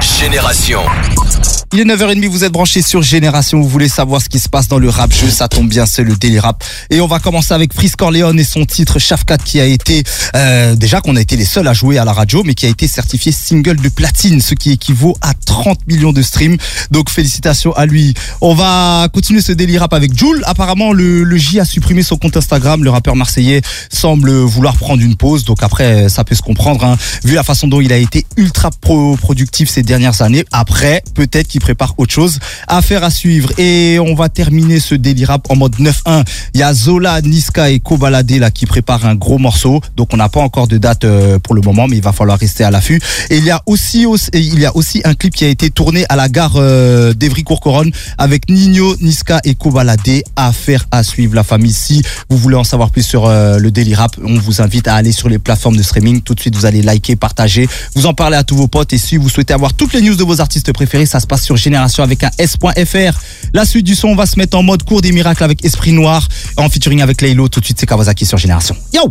Génération. Il est 9h30, vous êtes branchés sur Génération, vous voulez savoir ce qui se passe dans le rap jeu, ça tombe bien, c'est le Daily Rap. Et on va commencer avec Frisk Corleone et son titre Shafkat qui a été, euh, déjà qu'on a été les seuls à jouer à la radio, mais qui a été certifié single de platine, ce qui équivaut à 30 millions de streams. Donc félicitations à lui. On va continuer ce Daily Rap avec Jules. Apparemment, le, le J a supprimé son compte Instagram. Le rappeur marseillais semble vouloir prendre une pause. Donc après, ça peut se comprendre, hein, vu la façon dont il a été ultra pro productif ces dernières années. Après, peut-être qu'il prépare autre chose. Affaire à suivre. Et on va terminer ce Daily Rap en mode 9-1. Il y a Zola, Niska et Kobalade là qui préparent un gros morceau. Donc on n'a pas encore de date euh, pour le moment, mais il va falloir rester à l'affût. Et il y a aussi, aussi- il y a aussi un clip qui a été tourné à la gare euh, d'Evry-Courcouronnes avec Nino, Niska et Kobalade. Affaire à suivre la famille. Si vous voulez en savoir plus sur euh, le Daily Rap, on vous invite à aller sur les plateformes de streaming. Tout de suite, vous allez liker, partager, vous en parler à tous vos potes. Et si vous souhaitez avoir toutes les news de vos artistes préférés, ça se passe sur Génération avec un S.fr. La suite du son, on va se mettre en mode cours des miracles avec Esprit Noir en featuring avec Laylo. Tout de suite, c'est Kawasaki sur Génération. Yo!